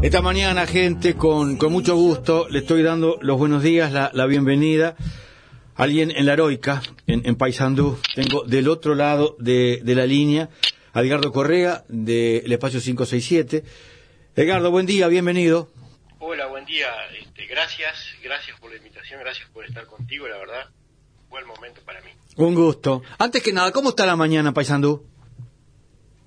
Esta mañana, gente, con, con mucho gusto, le estoy dando los buenos días, la, la bienvenida. Alguien en la heroica, en, en Paysandú. Tengo del otro lado de, de la línea a Edgardo Correa, del espacio 567. Edgardo, buen día, bienvenido. Hola, buen día. Este, gracias, gracias por la invitación, gracias por estar contigo, la verdad. Buen momento para mí. Un gusto. Antes que nada, ¿cómo está la mañana, Paysandú?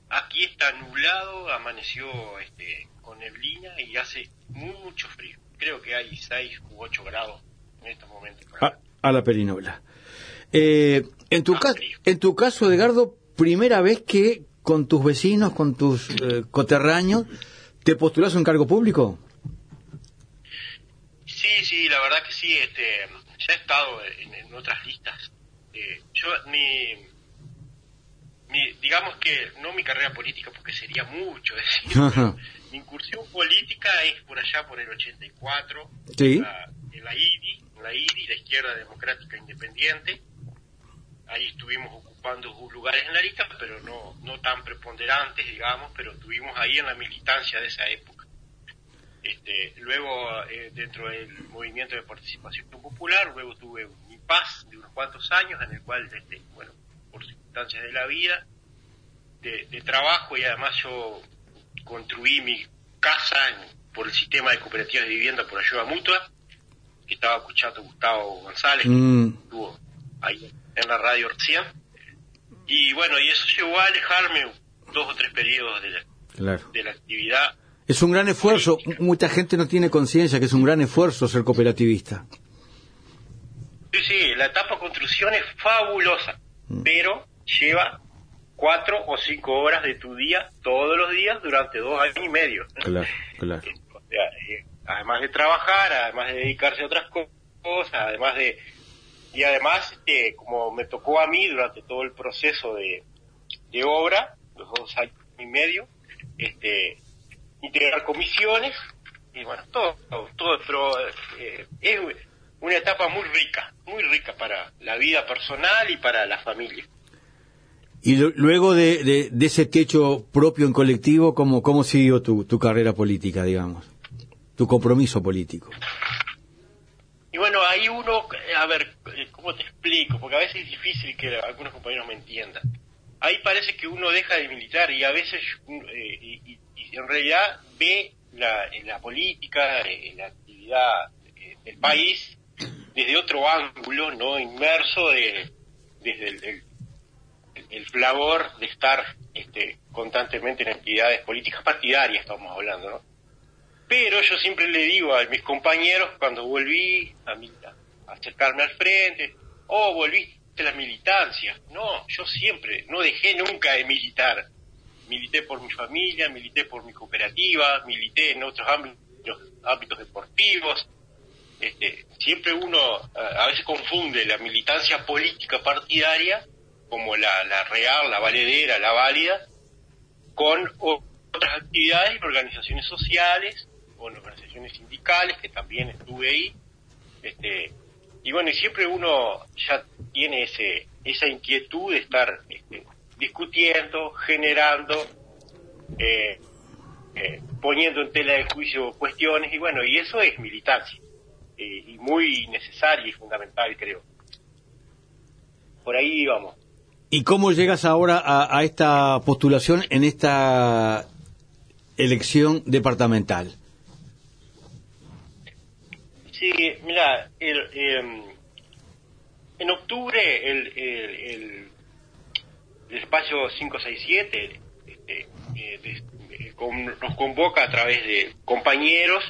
Aquí está nublado, amaneció este, neblina y hace mucho frío. Creo que hay 6 u 8 grados en estos momentos. A, a la perinola. Eh, en, tu Ah, en tu caso, Edgardo, primera vez que con tus vecinos, con tus eh, coterráneos, te postulás a un cargo público. Sí, sí, la verdad que sí. Este, ya he estado en, en otras listas. Eh, yo, mi, mi, digamos que no mi carrera política, porque sería mucho decir, mi incursión política es por allá por el 84, Sí. en la, en la IDI, en la IDI, la Izquierda Democrática Independiente. Ahí estuvimos ocupando lugares en la lista, pero no, no tan preponderantes, digamos, pero estuvimos ahí en la militancia de esa época. Este, luego, eh, dentro del movimiento de participación popular, luego tuve un impas de unos cuantos años en el cual, este, bueno, circunstancias de la vida, de, de trabajo y además yo construí mi casa en- por el sistema de cooperativas de vivienda por ayuda mutua, que estaba escuchando Gustavo González, Mm, que estuvo ahí en la radio recién. Y bueno, y eso llevó a alejarme dos o tres periodos de la, claro. de la actividad. Es un gran esfuerzo. Política. Mucha gente no tiene conciencia que es un gran esfuerzo ser cooperativista. Sí, sí, la etapa construcción es fabulosa, pero lleva cuatro o cinco horas de tu día todos los días durante dos años y medio. Claro, claro. Eh, o sea, eh, además de trabajar, además de dedicarse a otras co- cosas, además de y además este, como me tocó a mí durante todo el proceso de, de obra, los dos años y medio, este, integrar comisiones y bueno, todo, todo, todo, pero eh, es una etapa muy rica, muy rica para la vida personal y para la familia. Y luego de, ese techo propio en colectivo, ¿cómo, cómo siguió tu, tu carrera política, digamos? Tu compromiso político. Y bueno, ahí uno, a ver, ¿cómo te explico? Porque a veces es difícil que algunos compañeros me entiendan. Ahí parece que uno deja de militar y a veces, eh, y, y- en realidad ve la, la política, la actividad eh, del país desde otro ángulo, ¿no? Inmerso de, desde el, el flavor de estar este, constantemente en actividades políticas partidarias, estamos hablando, ¿no? Pero yo siempre le digo a mis compañeros cuando volví a, mi- acercarme al frente, oh, volviste a la militancia. No, yo siempre, no dejé nunca de militar. Milité por mi familia, milité por mi cooperativa, milité en otros ámbitos, ámbitos deportivos. Este, siempre uno a veces confunde la militancia política partidaria como la, la real, la valedera, la válida, con otras actividades y organizaciones sociales, con organizaciones sindicales, que también estuve ahí. Este, y bueno, y siempre uno ya tiene ese, esa inquietud de estar este, discutiendo, generando, eh, eh, poniendo en tela de juicio cuestiones, y bueno, y eso es militancia, eh, y muy necesaria y fundamental, creo. Por ahí vamos. ¿Y cómo llegas ahora a, a esta postulación en esta elección departamental? Sí, mira, em, en octubre el, el, el, el espacio 567 este, eh, eh, nos convoca a través de compañeros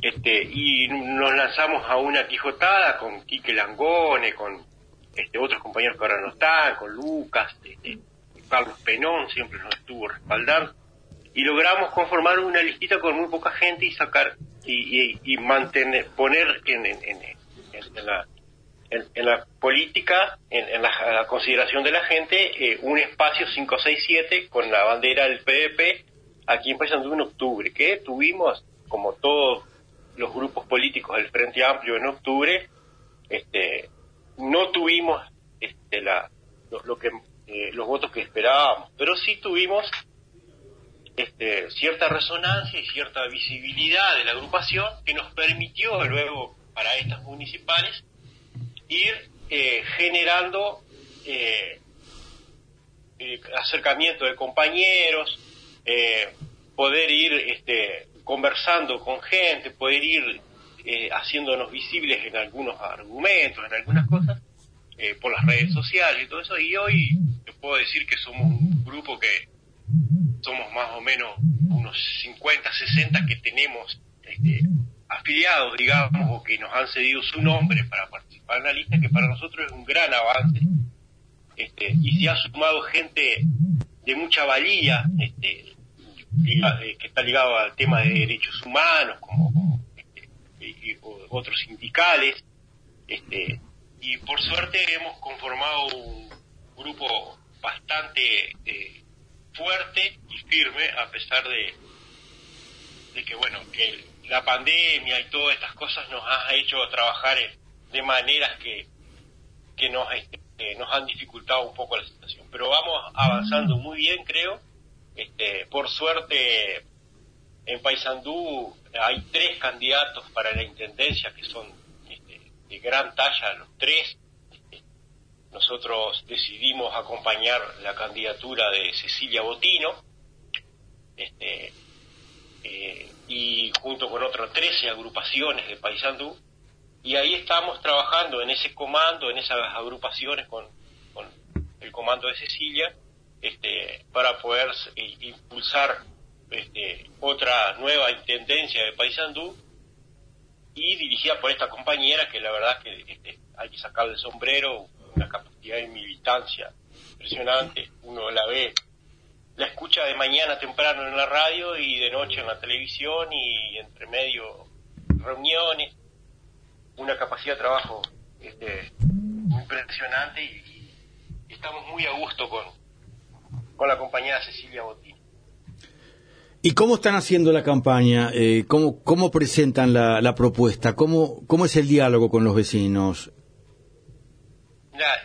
este, y nos lanzamos a una quijotada con Quique Langone, con este, otros compañeros que ahora no están, con Lucas, este, Carlos Penón siempre nos estuvo respaldando. Y logramos conformar una listita con muy poca gente y sacar y, y, mantener poner en, en, en, en- la política en, la consideración de la gente eh, un espacio 567 con la bandera del PDP aquí en Paysandú en octubre que tuvimos como todos los grupos políticos del Frente Amplio en octubre este no tuvimos este la lo, que eh, los votos que esperábamos pero sí tuvimos este, cierta resonancia y cierta visibilidad de la agrupación que nos permitió luego para estas municipales ir eh, generando eh, eh, acercamiento de compañeros, poder ir este, conversando con gente, poder ir haciéndonos visibles en algunos argumentos, en algunas cosas, por las redes sociales y todo eso. Y hoy te puedo decir que somos un grupo que somos más o menos unos 50, 60 que tenemos este, afiliados, digamos, o que nos han cedido su nombre para participar en la lista, que para nosotros es un gran avance. Este, y se ha sumado gente de mucha valía, este, eh, que está ligado al tema de derechos humanos, como, otros sindicales, este, y por suerte hemos conformado un grupo bastante eh, fuerte y firme a pesar de, que bueno que la pandemia y todas estas cosas nos ha hecho trabajar de maneras que, que nos, este, nos han dificultado un poco la situación. Pero vamos avanzando muy bien, creo. Este, por suerte, en Paysandú hay tres candidatos para la intendencia que son este, de gran talla, los tres. Nosotros decidimos acompañar la candidatura de Cecilia Botino. Este, eh, y junto con otras 13 agrupaciones de Paysandú, y ahí estamos trabajando en ese comando, en esas agrupaciones con, el comando de Cecilia, este, para poder eh, impulsar este, otra nueva intendencia de Paysandú y dirigida por esta compañera que la verdad que este, hay que sacarle el sombrero, una capacidad de militancia impresionante, uno la ve la escucha de mañana temprano en la radio y de noche en la televisión y entre medio reuniones, una capacidad de trabajo este, impresionante y, estamos muy a gusto con, con la compañera Cecilia Botín. ¿Y cómo están haciendo la campaña? Eh, ¿cómo, ¿Cómo presentan la, propuesta? ¿Cómo, ¿Cómo es el diálogo con los vecinos?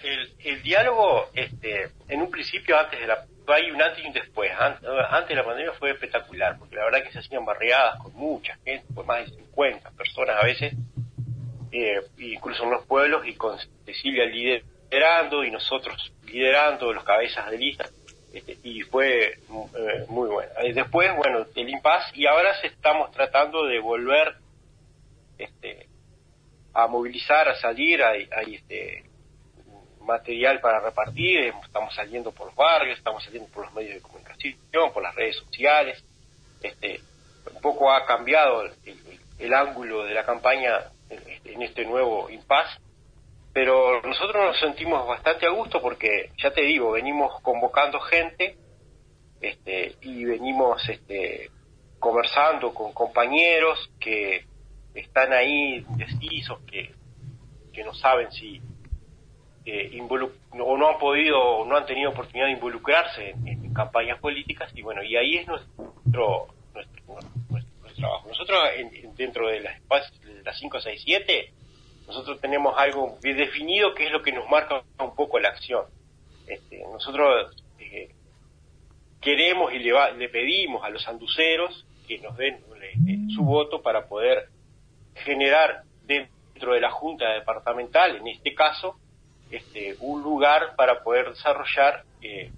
el, el diálogo, este, en un principio, antes de la hay un antes y un después. Antes de la pandemia fue espectacular, porque la verdad que se hacían barriadas con mucha gente, con más de 50 personas a veces, eh, incluso en los pueblos, y con Cecilia liderando y nosotros liderando los cabezas de lista, este, y fue eh, muy bueno. Después, bueno, el impasse, y ahora se estamos tratando de volver este, a movilizar, a salir, a, a este, material para repartir, estamos saliendo por los barrios, estamos saliendo por los medios de comunicación, por las redes sociales. Este, un poco ha cambiado el, ángulo de la campaña en, este nuevo impasse, pero nosotros nos sentimos bastante a gusto porque, ya te digo, venimos convocando gente este, y venimos este, conversando con compañeros que están ahí indecisos, que, que no saben si o no han podido, no han tenido oportunidad de involucrarse en, campañas políticas y bueno, y ahí es nuestro, nuestro, trabajo. Nosotros dentro de las, las 567, nosotros tenemos algo bien definido que es lo que nos marca un poco la acción. Este, nosotros eh, queremos y le, le, pedimos a los anduceros que nos den su voto para poder generar dentro de la Junta Departamental, en este caso, este, un lugar para poder desarrollar eh,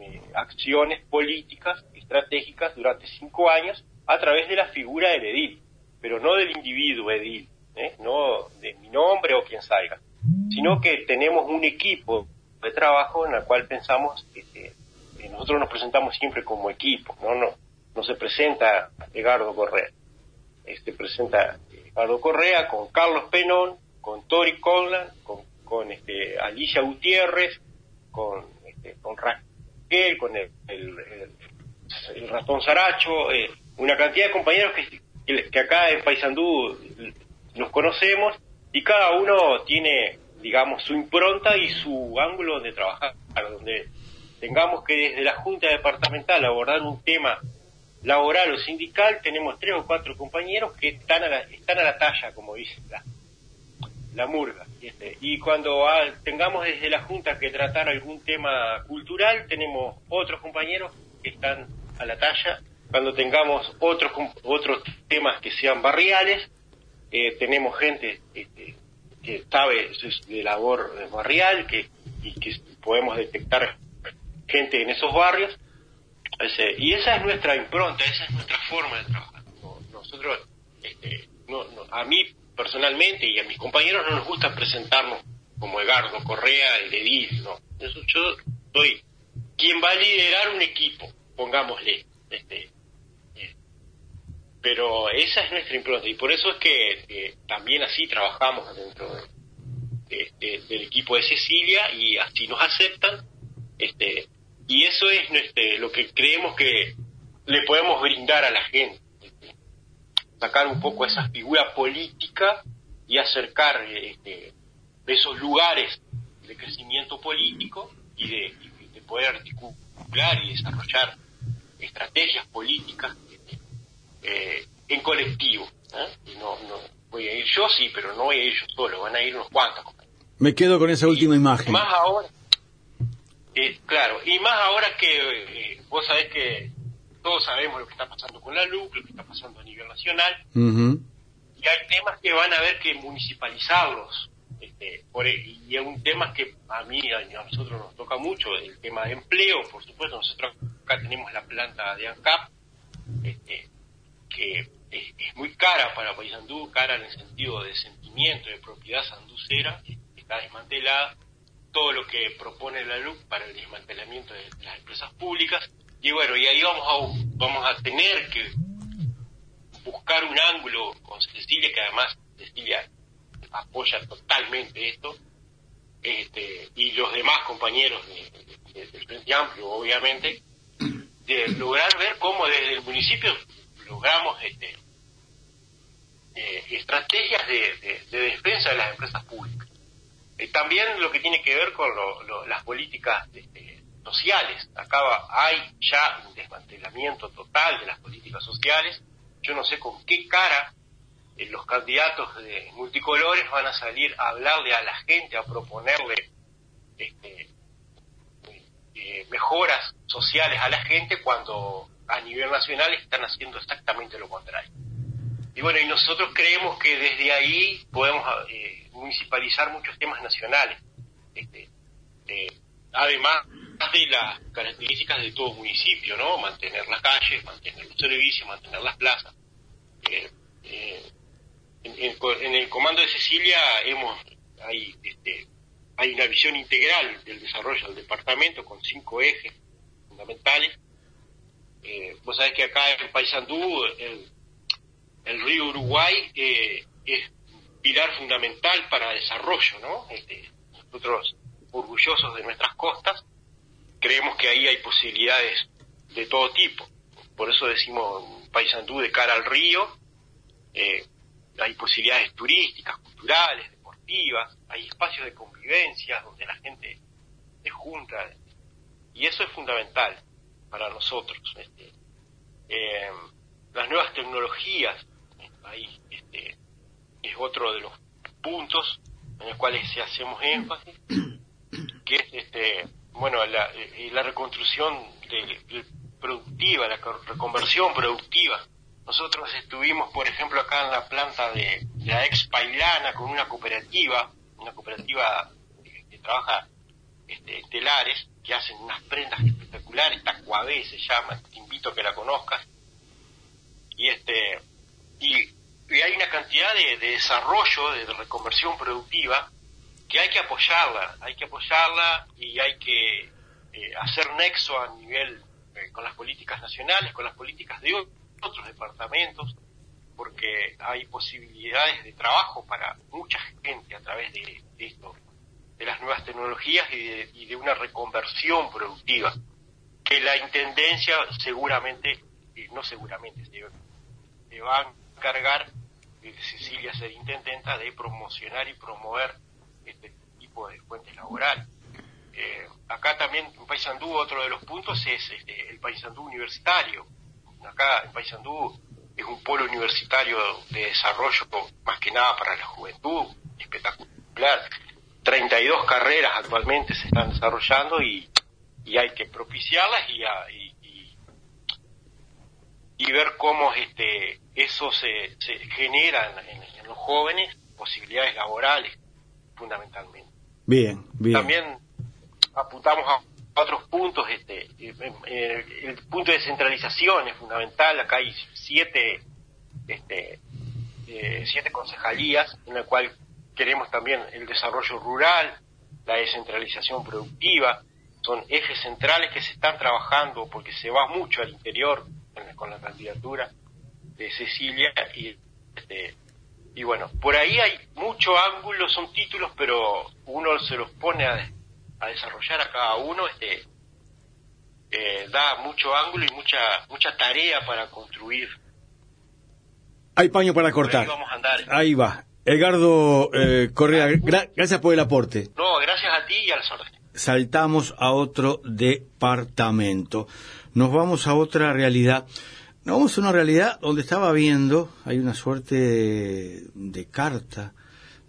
eh, acciones políticas, estratégicas durante cinco años a través de la figura del edil, pero no del individuo edil, ¿eh? no de mi nombre o quien salga, sino que tenemos un equipo de trabajo en el cual pensamos, este, nosotros nos presentamos siempre como equipo, no, no, no se presenta Edgardo Correa, este presenta Edgardo Correa con Carlos Penón, con Tori Conlan, con este, Alicia Gutiérrez, con, este, con Raquel, con el, el, ratón Saracho, eh, una cantidad de compañeros que, que acá en Paysandú nos conocemos y cada uno tiene, digamos, su impronta y su ángulo de trabajar, donde tengamos que desde la Junta Departamental abordar un tema laboral o sindical, tenemos tres o cuatro compañeros que están a la, están a la talla, como dice la, la murga. Este, y cuando tengamos desde la Junta que tratar algún tema cultural, tenemos otros compañeros que están a la talla. Cuando tengamos otros otros temas que sean barriales, eh, tenemos gente este, que sabe de labor barrial que, y que podemos detectar gente en esos barrios. y esa es nuestra impronta, esa es nuestra forma de trabajar. Nosotros, este, a mí personalmente y a mis compañeros no nos gusta presentarnos como Egardo Correa, el edil, no. Eso yo soy quien va a liderar un equipo, pongámosle. Este, eh, pero esa es nuestra impronta y por eso es que también así trabajamos dentro del equipo de Cecilia y así nos aceptan. Este, y eso es este, lo que creemos que le podemos brindar a la gente. Sacar un poco esa figura política y acercar este, esos lugares de crecimiento político y de, poder articular y desarrollar estrategias políticas eh, en colectivo. ¿eh? no, no voy a ir yo, sí, pero no voy a ir yo solo, van a ir unos cuantos. Me quedo con esa última imagen. Más ahora, eh, claro, y más ahora que eh, vos sabés que todos sabemos lo que está pasando con la luz, lo que está pasando a nivel nacional, y hay temas que van a haber que municipalizarlos. Este, por, e, y es un tema que a mí, a nosotros nos toca mucho, el tema de empleo, por supuesto, nosotros acá tenemos la planta de ANCAP, este, que es, muy cara para Paysandú, cara en el sentido de sentimiento, de propiedad sanducera, está desmantelada, todo lo que propone la LUC para el desmantelamiento de las empresas públicas. Y bueno, y ahí vamos a, vamos a tener que buscar un ángulo con Cecilia, que además Cecilia apoya totalmente esto, este, y los demás compañeros del Frente Amplio, obviamente, de lograr ver cómo desde el municipio logramos este, eh, estrategias de, de defensa de las empresas públicas. Eh, también lo que tiene que ver con las políticas este, sociales. Acá hay ya un desmantelamiento total de las políticas sociales. Yo no sé con qué cara eh, los candidatos de multicolores van a salir a hablarle a la gente, a proponerle este, eh, mejoras sociales a la gente cuando a nivel nacional están haciendo exactamente lo contrario. Y bueno, y nosotros creemos que desde ahí podemos municipalizar muchos temas nacionales. Este, eh, además de las características de todo municipio, ¿no? Mantener las calles, mantener los servicios, mantener las plazas. Eh, eh, en, el comando de Cecilia hemos hay, este, hay una visión integral del desarrollo del departamento con cinco ejes fundamentales. vos sabés que acá en Paysandú el, el río Uruguay es pilar fundamental para desarrollo, ¿no? Este, nosotros, orgullosos de nuestras costas, creemos que ahí hay posibilidades de todo tipo. Por eso decimos Paysandú de cara al río, eh, hay posibilidades turísticas, culturales, deportivas, hay espacios de convivencia donde la gente se junta, y eso es fundamental para nosotros. Este, eh, las nuevas tecnologías, ahí, este, es otro de los puntos en los cuales hacemos énfasis, que es este, bueno, la, eh, la reconstrucción de, productiva, la reconversión productiva. Nosotros estuvimos, por ejemplo, acá en la planta de, la ex Pailana con una cooperativa, una cooperativa que, trabaja este, telares, que hacen unas prendas espectaculares, Tacuabé se llama, te invito a que la conozcas. Y este, y y hay una cantidad de, desarrollo, de, reconversión productiva, que hay que apoyarla, hay que apoyarla y hay que eh, hacer nexo a nivel eh, con las políticas nacionales, con las políticas de otros departamentos, porque hay posibilidades de trabajo para mucha gente a través de, esto, de las nuevas tecnologías y de, una reconversión productiva, que la Intendencia seguramente, no seguramente, se, se va cargar de Cecilia ser intendenta de promocionar y promover este tipo de fuentes laborales. Eh, acá también en Paysandú otro de los puntos es este, el Paysandú universitario. Acá en Paysandú es un polo universitario de desarrollo más que nada para la juventud, espectacular. 32 carreras actualmente se están desarrollando y, hay que propiciarlas y, y ver cómo este, eso se, se genera en, los jóvenes posibilidades laborales, fundamentalmente. Bien, bien. También apuntamos a otros puntos, este, el punto de descentralización es fundamental, acá hay siete, este, eh, siete concejalías en la cual queremos también el desarrollo rural, la descentralización productiva, son ejes centrales que se están trabajando porque se va mucho al interior con la candidatura de Cecilia y este, y bueno por ahí hay mucho ángulo son títulos pero uno se los pone a, desarrollar a cada uno este eh, da mucho ángulo y mucha mucha tarea para construir. Hay paño para cortar. ahí, va. Edgardo eh, Correa gracias por el aporte. No gracias a ti y a las órdenes saltamos a otro departamento nos vamos a otra realidad nos vamos a una realidad donde estaba viendo, hay una suerte de, carta,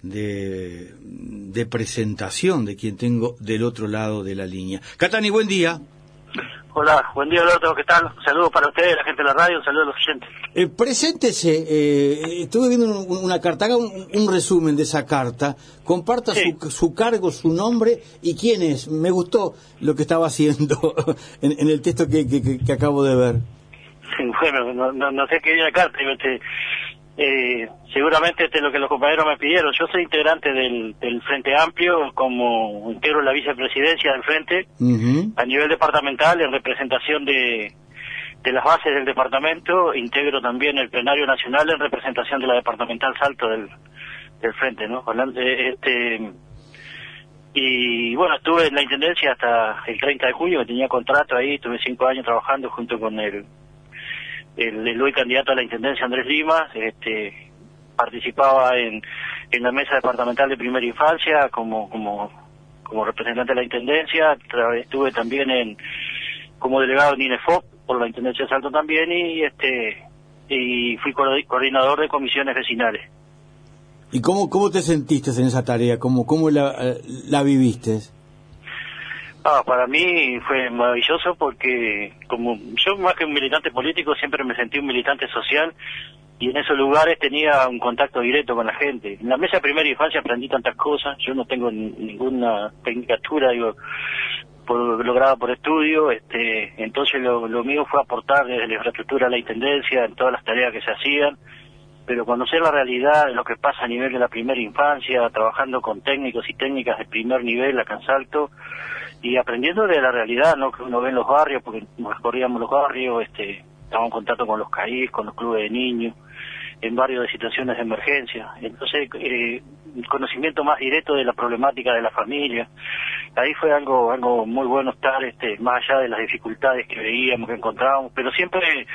de, de, presentación de quien tengo del otro lado de la línea. Catani, buen día. Hola, buen día, Alberto, ¿qué tal? Saludos para ustedes, la gente de la radio, saludos a los oyentes. Eh, preséntese, eh, estuve viendo una carta, haga un, resumen de esa carta, comparta su, cargo, su nombre y quién es. Me gustó lo que estaba haciendo en, el texto que acabo de ver. bueno, no, no, sé qué viene acá, pero este, eh, seguramente este es lo que los compañeros me pidieron. Yo soy integrante del, del Frente Amplio, como integro la vicepresidencia del Frente a nivel departamental en representación de, de las bases del departamento, integro también el plenario nacional en representación de la departamental Salto del, del Frente, ¿no? Este, y bueno, estuve en la Intendencia hasta el 30 de julio, que tenía contrato ahí, tuve cinco años trabajando junto con el el, hoy candidato a la Intendencia Andrés Lima, este, participaba en, en la mesa departamental de primera infancia como, como, como representante de la Intendencia, estuve también en como delegado en INEFOP por la Intendencia de Salto también y este y fui coordinador de comisiones vecinales. ¿Y cómo, cómo te sentiste en esa tarea? ¿Cómo, cómo la, la viviste? Ah, para mí fue maravilloso porque como yo más que un militante político siempre me sentí un militante social y en esos lugares tenía un contacto directo con la gente. En la mesa de primera infancia aprendí tantas cosas, yo no tengo ninguna tecnicatura, digo, por, lograda por estudio, este, entonces lo, lo mío fue aportar desde la infraestructura a la intendencia en todas las tareas que se hacían, pero conocer la realidad de lo que pasa a nivel de la primera infancia, trabajando con técnicos y técnicas de primer nivel acá en Salto, y aprendiendo de la realidad ¿no? que uno ve en los barrios, porque recorríamos los barrios, este, estaba en contacto con los CAIS, con los clubes de niños, en varios de situaciones de emergencia. Entonces, eh, conocimiento más directo de la problemática de la familia. Ahí fue algo algo muy bueno estar, este, más allá de las dificultades que veíamos, que encontrábamos, pero siempre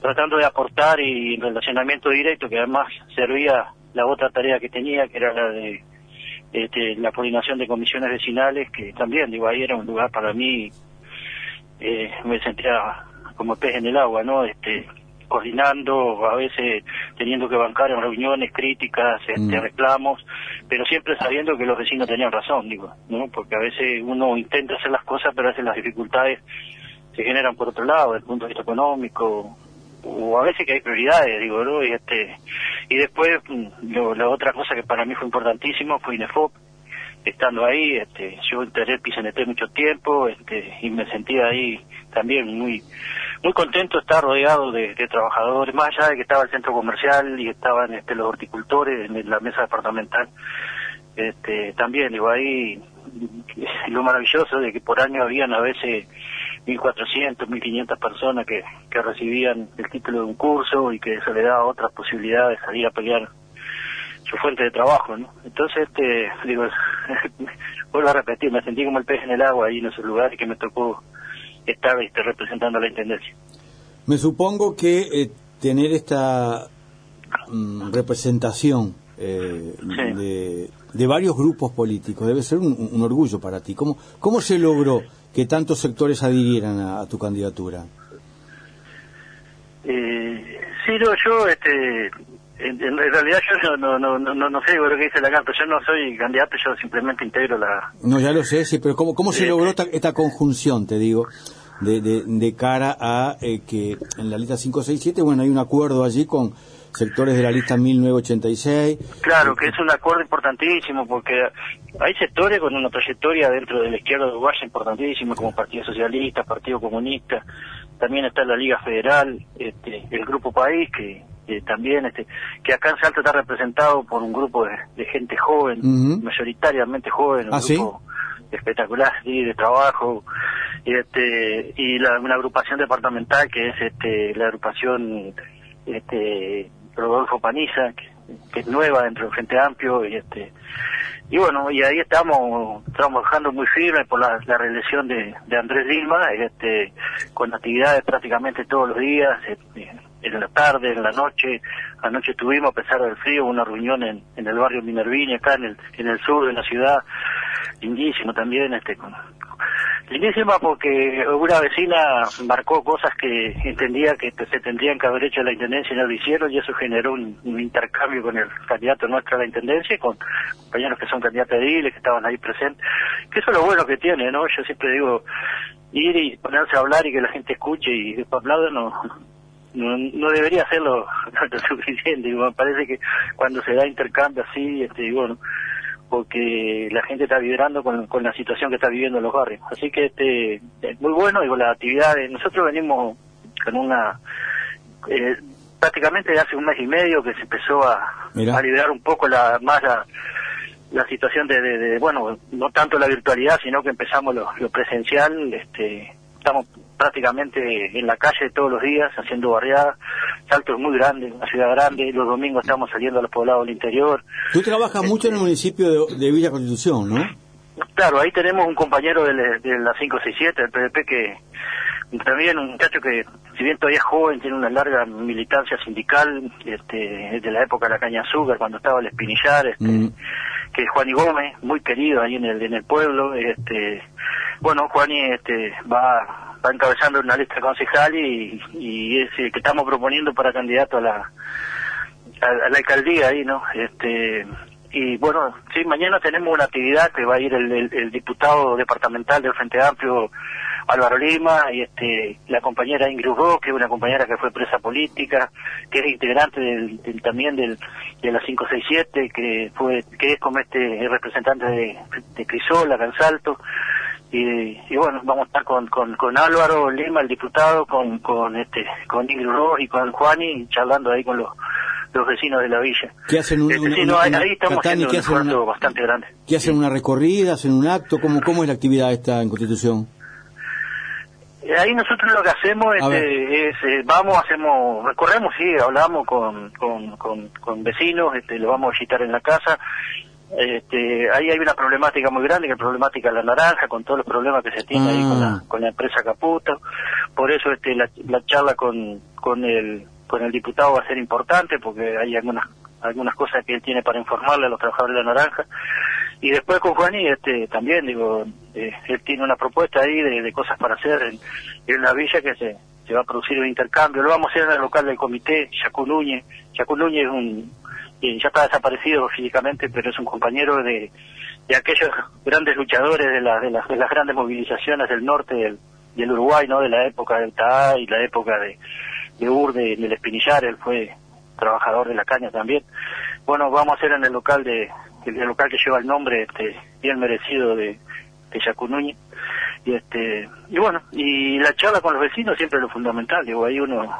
tratando de aportar y en relacionamiento directo, que además servía la otra tarea que tenía, que era la de este, la coordinación de comisiones vecinales, que también, digo, ahí era un lugar para mí, eh, me sentía como pez en el agua, ¿no? Este, coordinando, a veces teniendo que bancar en reuniones críticas, este, mm. reclamos, pero siempre sabiendo que los vecinos tenían razón, digo, ¿no? Porque a veces uno intenta hacer las cosas, pero a veces las dificultades se generan por otro lado, desde el punto de vista económico, o a veces que hay prioridades, digo, ¿no? Y, este, y después, mm, la otra cosa que para mí fue importantísimo fue INEFOP, estando ahí, este, yo enteré el PCNT mucho tiempo, este, y me sentía ahí también muy, muy contento de estar rodeado de, trabajadores, más allá de que estaba el centro comercial y estaban este, los horticultores en la mesa departamental, este, también, digo, ahí lo maravilloso de que por año habían a veces 1.400, 1.500 personas que, que recibían el título de un curso y que se le daba otras posibilidades de salir a pelear su fuente de trabajo, ¿no? Entonces, este, digo, vuelvo a repetir, me sentí como el pez en el agua ahí en esos lugares que me tocó estar este, representando a la Intendencia. Me supongo que eh, tener esta mm, representación eh, de, de, varios grupos políticos debe ser un, un, orgullo para ti. ¿Cómo, ¿Cómo se logró que tantos sectores adhirieran a, tu candidatura? Eh, sí, no, yo, este, en, realidad yo no, no, no, no, sé lo que dice la carta, yo no soy candidato, yo simplemente integro la... No, ya lo sé, sí, pero ¿cómo, cómo se eh, logró esta, conjunción, te digo, de, de, cara a eh, que en la lista 567, bueno, hay un acuerdo allí con sectores de la lista 1986. Claro, que es un acuerdo importantísimo porque hay sectores con una trayectoria dentro de la izquierda uruguaya importantísima como Partido Socialista, Partido Comunista, también está la Liga Federal, este, el Grupo País que, también este que acá en Salta está representado por un grupo de, gente joven, mayoritariamente joven, un ¿Ah, grupo espectacular de trabajo. Este y la, una agrupación departamental que es este la agrupación este Rodolfo Paniza, que, es nueva dentro del Frente Amplio, y este y bueno, y ahí estamos trabajando muy firme por la, reelección de, Andrés Lima, este, con actividades prácticamente todos los días, este, en la tarde, en la noche. Anoche tuvimos, a pesar del frío, una reunión en, en el barrio Minervini, acá en el, en el sur de la ciudad, lindísimo también, este, con, Lindísima porque una vecina marcó cosas que entendía que se tendrían que haber hecho la Intendencia y no lo hicieron y eso generó un, intercambio con el candidato nuestro a la Intendencia y con compañeros que son candidatos de que estaban ahí presentes. Que eso es lo bueno que tiene, ¿no? Yo siempre digo, ir y ponerse a hablar y que la gente escuche y después aplaude no, no, debería ser lo, suficiente. me parece que cuando se da intercambio así, este, bueno, porque la gente está vibrando con, la situación que está viviendo en los barrios. Así que este es muy bueno y con las actividades. Nosotros venimos con una... Eh, prácticamente hace un mes y medio que se empezó a, a liberar un poco la más la, la situación de, de, bueno, no tanto la virtualidad, sino que empezamos lo, lo presencial. este Estamos prácticamente en la calle todos los días haciendo barriadas. Salto es muy grande, una ciudad grande. Los domingos estamos saliendo a los poblados del interior. Tú trabajas mucho en el municipio de, Villa Constitución, ¿no? Claro, ahí tenemos un compañero de, la 567, del PDP, que también un muchacho que, si bien todavía es joven, tiene una larga militancia sindical, este, de la época de la caña azúcar, cuando estaba el espinillar, este, mm. Que es Juan y Gómez, muy querido ahí en el, en el pueblo. Este, bueno, Juani este, va está encabezando una lista concejal y, y es el que estamos proponiendo para candidato a la a, la alcaldía ahí, ¿no? Este y bueno, sí, mañana tenemos una actividad que va a ir el, diputado departamental del Frente Amplio Álvaro Lima y este la compañera Ingrid Roque, que es una compañera que fue presa política, que es integrante del, también del, de la 567, que fue que es como este representante de, de Crisola, Cansalto y, bueno, vamos a estar con, con, con, Álvaro Lima, el diputado, con, con este con Ingrid Ross y con Juani, charlando ahí con los, los vecinos de la villa. ¿Qué hacen un, este, ahí estamos haciendo un esfuerzo bastante grande. ¿Qué hacen una recorrida, hacen un acto? ¿Cómo, cómo es la actividad esta en Constitución? Eh, ahí nosotros lo que hacemos este, es, eh, vamos, hacemos, recorremos, sí, hablamos con, con, con, con vecinos, este, lo vamos a visitar en la casa este, ahí hay una problemática muy grande, que es la problemática de la naranja, con todos los problemas que se tiene ahí con la, ah. con la empresa Caputo. Por eso este, la, charla con, con, el, con el diputado va a ser importante, porque hay algunas, algunas cosas que él tiene para informarle a los trabajadores de la naranja. Y después con Juaní, este, también, digo, eh, él tiene una propuesta ahí de, cosas para hacer en, en la villa que se, va a producir un intercambio. Lo vamos a hacer en el local del comité, Yacu Núñez. Núñez es un, ya está desaparecido físicamente, pero es un compañero de, de aquellos grandes luchadores de, la, de, las, de las grandes movilizaciones del norte del, Uruguay, ¿no? De la época del TAA y la época de, de Urde, del Espinillar, él fue trabajador de la caña también. Bueno, vamos a hacer en el local de, el local que lleva el nombre este bien merecido de, de Yacu Núñez. Y este, y bueno, y la charla con los vecinos siempre es lo fundamental, digo, ahí uno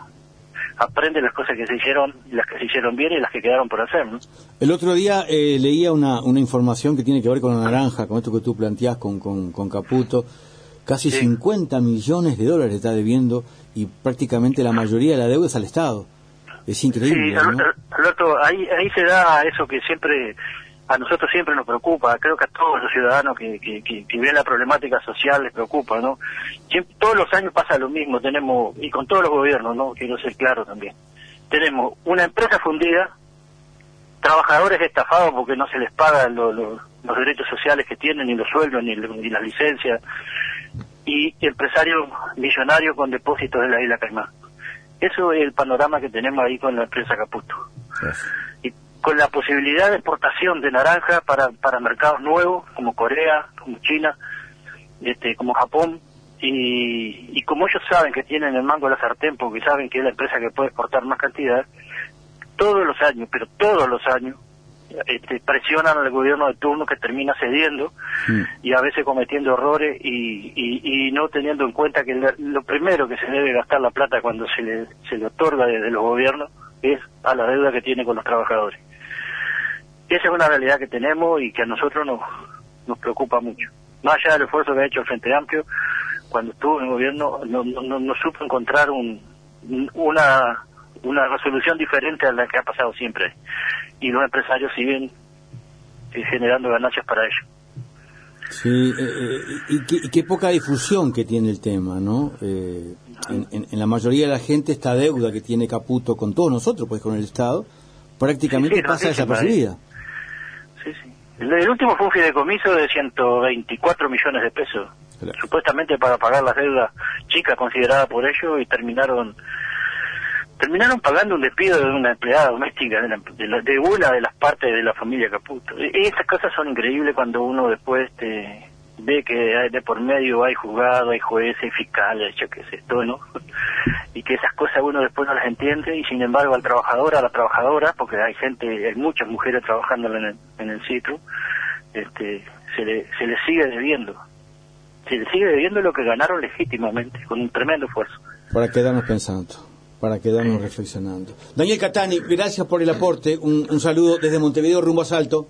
aprende las cosas que se hicieron, las que se hicieron bien y las que quedaron por hacer. ¿no? El otro día eh, leía una, una información que tiene que ver con la naranja, con esto que tú planteás con, con, Caputo. Casi 50 millones de dólares está debiendo y prácticamente la mayoría de la deuda es al Estado. Es increíble. Sí, Alberto, ahí, ahí se da eso que siempre a nosotros siempre nos preocupa, creo que a todos los ciudadanos que, que, que, ven la problemática social les preocupa, ¿no? todos los años pasa lo mismo, tenemos, y con todos los gobiernos, ¿no? Quiero ser claro también. Tenemos una empresa fundida, trabajadores estafados porque no se les paga los derechos sociales que tienen, ni los sueldos, ni, ni las licencias, y empresarios millonarios con depósitos de la isla Caimán. Eso es el panorama que tenemos ahí con la empresa Caputo con la posibilidad de exportación de naranja para, para mercados nuevos como Corea, como China, este, como Japón, y, y como ellos saben que tienen el mango de la sartén, porque saben que es la empresa que puede exportar más cantidad, todos los años, pero todos los años, este, presionan al gobierno de turno que termina cediendo Mm. y a veces cometiendo errores y, y, y no teniendo en cuenta que lo primero que se debe gastar la plata cuando se le, se le otorga desde los gobiernos es a la deuda que tiene con los trabajadores. Esa es una realidad que tenemos y que a nosotros nos, nos preocupa mucho. Más allá del esfuerzo que ha hecho el Frente Amplio, cuando estuvo en el gobierno no, no, no, no supo encontrar un, una, una resolución diferente a la que ha pasado siempre. Y los empresarios siguen eh, generando ganancias para ellos. Sí, eh, eh, y, qué, y qué poca difusión que tiene el tema, ¿no? Eh, en, en- en la mayoría de la gente esta deuda que tiene Caputo con todos nosotros, pues con el Estado, prácticamente Sí, sí, pasa desapercibida. Sí, sí. El, el último fue un fideicomiso de 124 millones de pesos, Claro. supuestamente para pagar las deudas chicas consideradas por ellos y terminaron terminaron pagando un despido de una empleada doméstica de, la- de la- de una de las partes de la familia Caputo. E- Esas cosas son increíbles cuando uno después este, ve que hay de por medio hay juzgado, hay jueces, hay fiscales, yo qué sé, todo, ¿no? Y que esas cosas uno después no las entiende y sin embargo al trabajador, a la trabajadora, porque hay gente, hay muchas mujeres trabajando en el, en el sitio, este, se le, se le sigue debiendo. Se le sigue debiendo lo que ganaron legítimamente, con un tremendo esfuerzo. Para quedarnos pensando, para quedarnos reflexionando. Daniel Catani, gracias por el aporte. Un, un saludo desde Montevideo rumbo a Salto.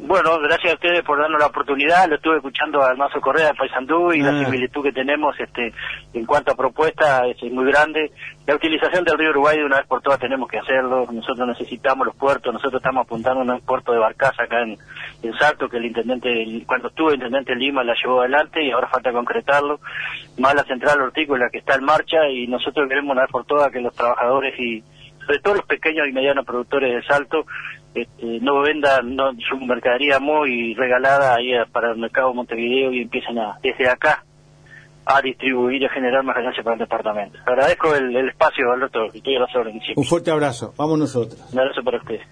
Bueno, gracias a ustedes por darnos la oportunidad. Lo estuve escuchando a Almazo Correa de Paysandú y Ah. la similitud que tenemos este, en cuanto a propuesta es muy grande. La utilización del río Uruguay de una vez por todas tenemos que hacerlo. Nosotros necesitamos los puertos. Nosotros estamos apuntando a un puerto de barcaza acá en, en Salto que el intendente, cuando estuvo el intendente en Lima, la llevó adelante y ahora falta concretarlo. Más la central hortícola que está en marcha y nosotros queremos una vez por todas que los trabajadores y sobre todo los pequeños y medianos productores de Salto este, no vendan no, su mercadería muy regalada ahí a- para el mercado de Montevideo y empiecen a, desde acá a distribuir y a generar más ganancias para el departamento. Agradezco el, el espacio, Alberto, y estoy a las órdenes. Un fuerte abrazo. Vamos nosotros. Un abrazo para ustedes.